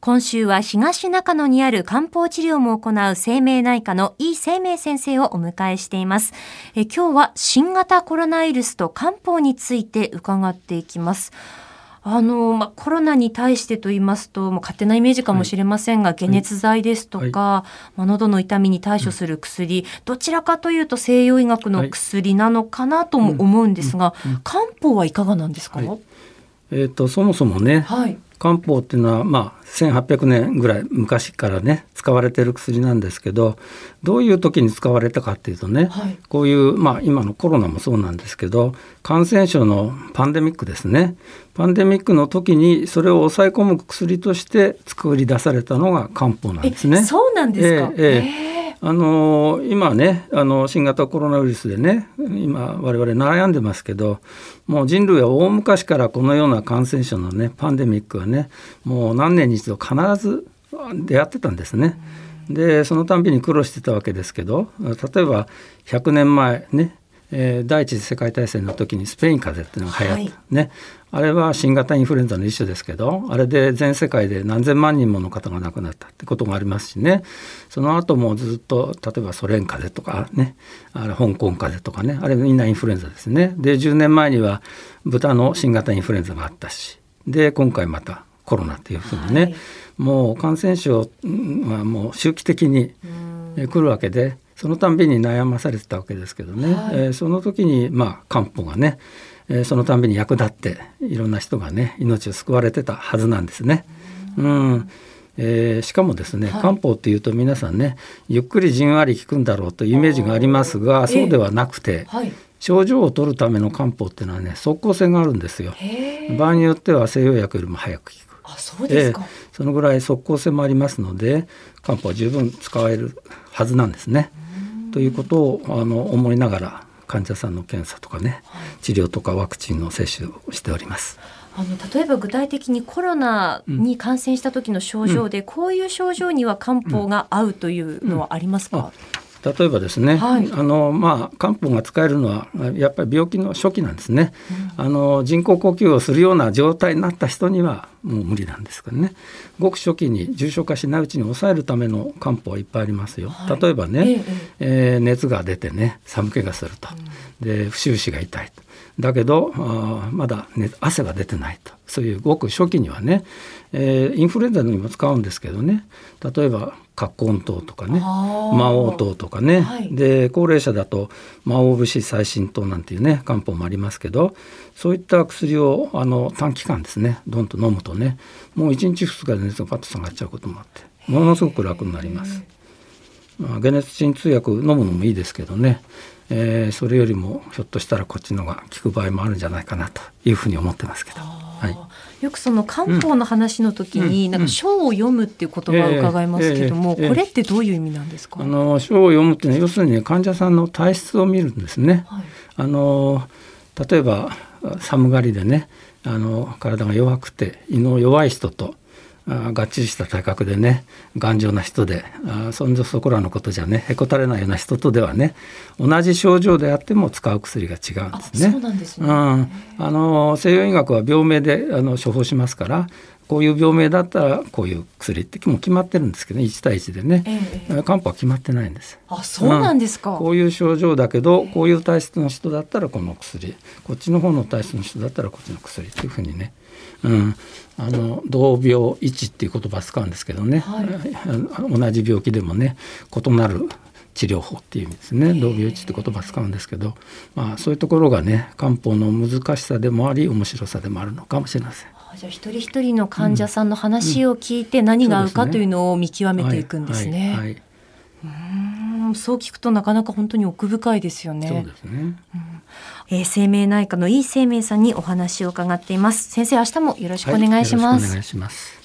今週は東中野にある漢方治療も行う生命内科の井生命先生をお迎えしています。え今日は新型コロナウイルスと漢方について伺っていきます。あの、まあ、コロナに対してと言いますと、もう勝手なイメージかもしれませんが、はい、解熱剤ですとか、はい、まあ、喉の痛みに対処する薬、どちらかというと西洋医学の薬なのかなとも思うんですが、漢方はいかがなんですか、えーと、そもそもね、漢方っていうのは、まあ、1800年ぐらい昔からね使われてる薬なんですけどどういう時に使われたかっていうとね、はい、こういう、まあ、今のコロナもそうなんですけど感染症のパンデミックですね。パンデミックの時にそれを抑え込む薬として作り出されたのが漢方なんですね。そうなんですか、ええーあの今ねあの新型コロナウイルスでね今我々悩んでますけどもう人類は大昔からこのような感染症のねパンデミックはねもう何年に一度必ず出会ってたんですね。でそのたんびに苦労してたわけですけど例えば100年前ねえー、第一次世界大戦の時にスペイン風邪っていうのが流行った、はい、ね。あれは新型インフルエンザの一種ですけどあれで全世界で何千万人もの方が亡くなったってこともありますしね。その後もずっと例えばソ連風邪とかね。あれ香港風邪とかね。あれみんなインフルエンザですね。で10年前には豚の新型インフルエンザがあったし。で今回またコロナっていうふうにね、はい、もう感染症はもう周期的に来るわけでそのたんびに悩まされてたわけですけどね、はい、えー、その時にまあ漢方がねえー、そのたんびに役立っていろんな人がね命を救われてたはずなんですね。うん、えー、しかもですね、はい、漢方っていうと皆さんねゆっくりじんわり効くんだろうというイメージがありますがそうではなくて、はい、症状を取るための漢方っていうのはね即効性があるんですよ。場合によっては西洋薬よりも早く効く。あそうですか、えー、そのぐらい即効性もありますので漢方は十分使えるはずなんですね。ということをあの思いながら患者さんの検査とかね、はい、治療とかワクチンの接種をしております。あの例えば具体的にコロナに感染した時の症状で、うん、こういう症状には漢方が合うというのはありますか、うんうん例えばですね、はい、あのまあ、漢方が使えるのはやっぱり病気の初期なんですね、うん、あの人工呼吸をするような状態になった人にはもう無理なんですけどね。ごく初期に重症化しないうちに抑えるための漢方はいっぱいありますよ、はい、例えばね、えええー、熱が出てね寒気がすると、うん、で不収支が痛いと。だけどあまだ、ね、汗が出てないと。そういうごく初期にはね、えー、インフルエンザにも使うんですけどね。例えば葛根糖とかね魔王糖とかね、はい、で高齢者だと魔王節最新糖なんていうね漢方もありますけどそういった薬をあの短期間ですねどんと飲むとねもう1日2日で熱がパッと下がっちゃうこともあってものすごく楽になります。まあ、解熱鎮痛薬飲むのもいいですけどね、えー、それよりもひょっとしたらこっちのが効く場合もあるんじゃないかなというふうに思ってますけど。はい。よくその漢方の話の時に、なんか書を読むっていう言葉を伺いますけども、これってどういう意味なんですか？あの書を読むっていうのは要するに、ね、患者さんの体質を見るんですね。はい、あの例えば寒がりでね、あの体が弱くて胃の弱い人とがっちりした体格でね頑丈な人であそんじょそこらのことじゃねへこたれないような人とではね同じ症状であっても使う薬が違うんですね。そうなんですね、うん、あの西洋医学は病名であの処方しますからこういう病名だったらこういう薬ってもう決まってるんですけど、ね、1対1でね、ええ、漢方は決まってないんです。あそうなんですか、うん、こういう症状だけどこういう体質の人だったらこの薬こっちの方の体質の人だったらこっちの薬っていうふうにね、うん、あの同病一っていう言葉使うんですけどね、はい、同じ病気でもね異なる治療法っていう意味ですね。同病一って言葉使うんですけど、まあ、そういうところがね漢方の難しさでもあり面白さでもあるのかもしれません。じゃあ一人一人の患者さんの話を聞いて何が合うかというのを見極めていくんですね。うん。そう聞くとなかなか本当に奥深いですよね。そうですね。うんえー、生命内科の井生命さんにお話を伺っています。先生、明日もよろしくお願いします。はい、お願いします。